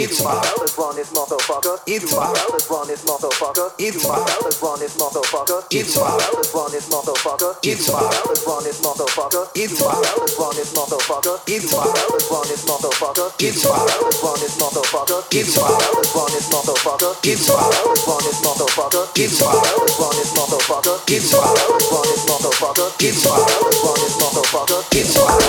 It's my let's run this motherfucker. It's my run this motherfucker. It's my run this motherfucker. It's my let's run this motherfucker. It's wild. Let's motherfucker. It's wild. Let's motherfucker. It's wild. Let's motherfucker. It's wild. Let's motherfucker. It's wild. Let's motherfucker. It's wild. Let's motherfucker. It's wild. Let's motherfucker. It's wild. Let's motherfucker. It's wild. Let's motherfucker. It's wild. Let's motherfucker. It's wild.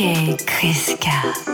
DJ Chris K.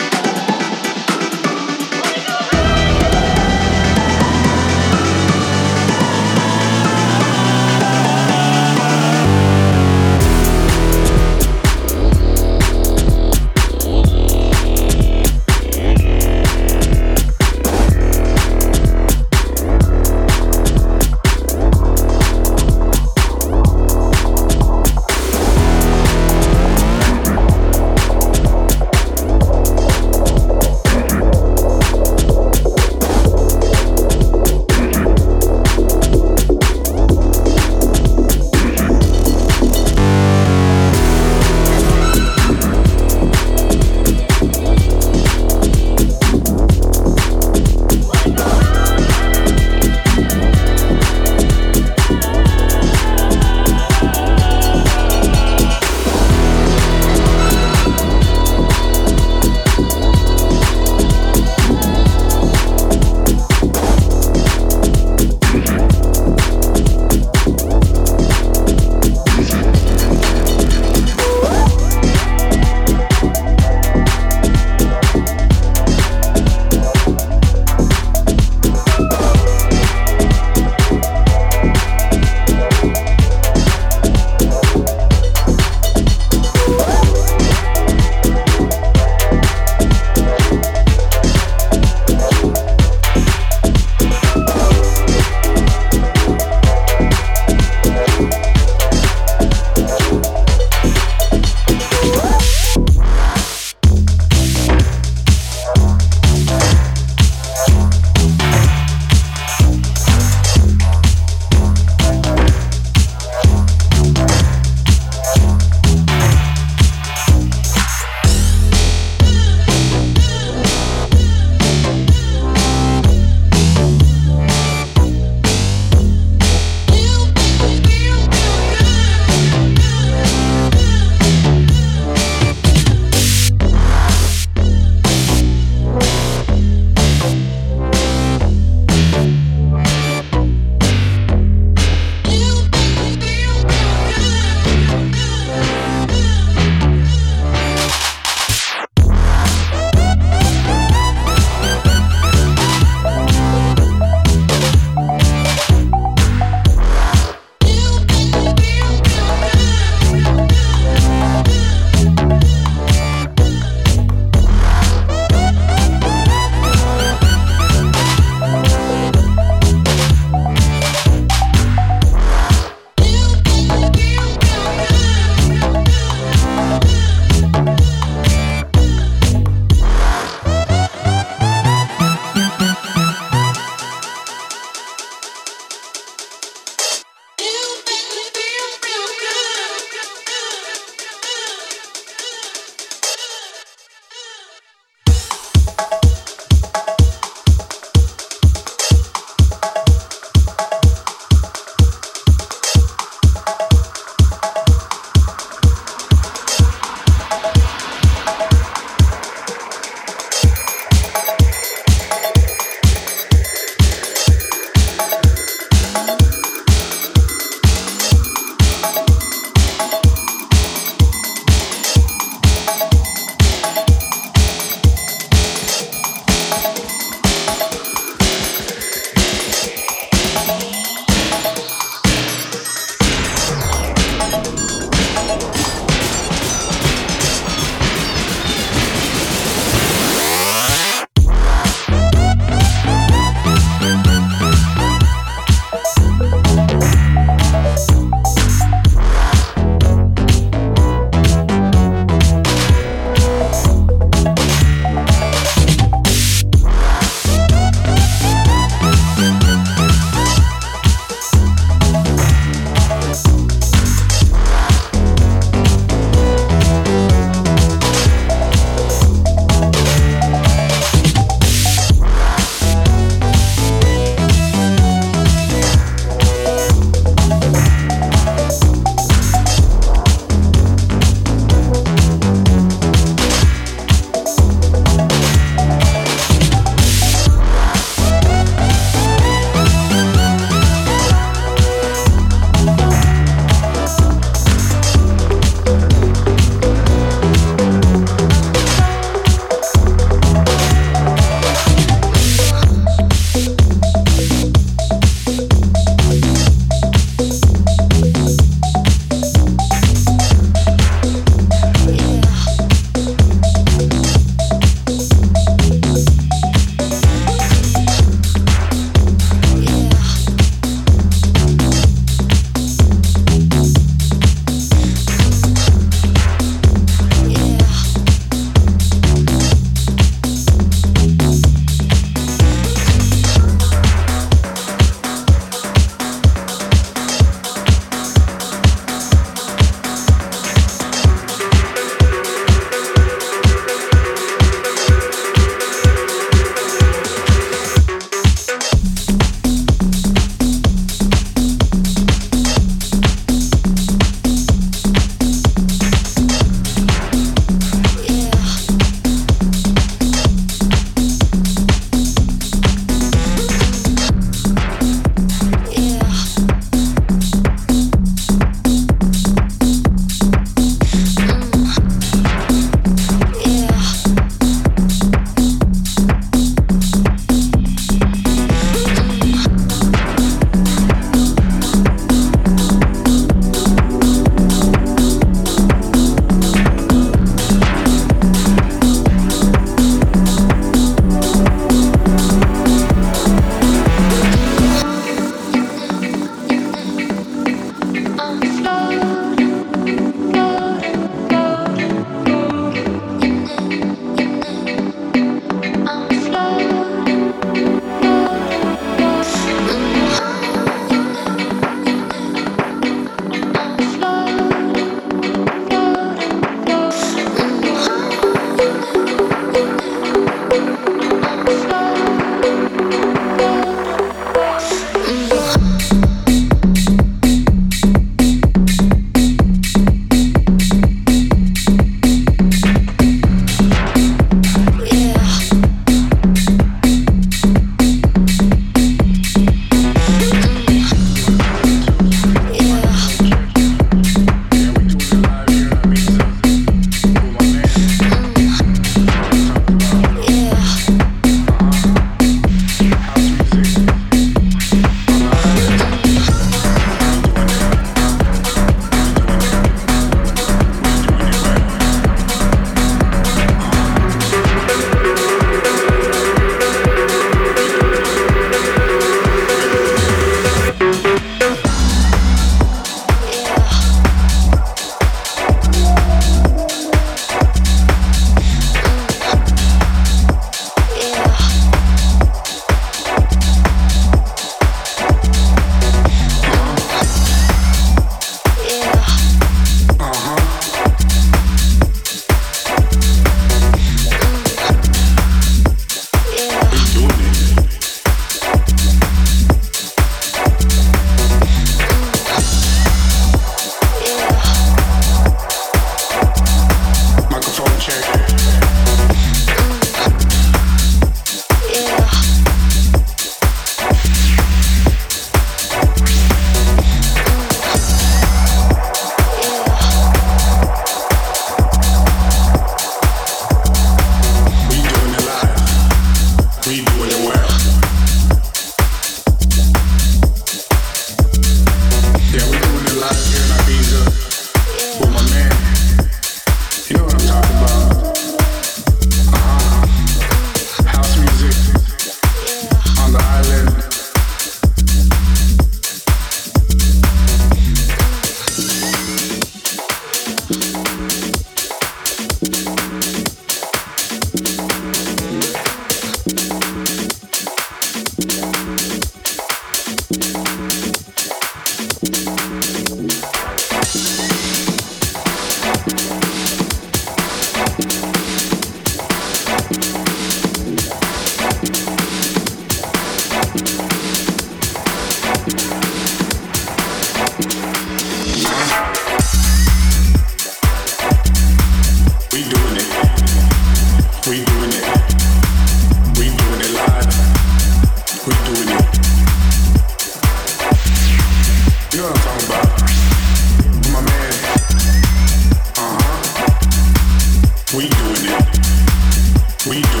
We do it. We do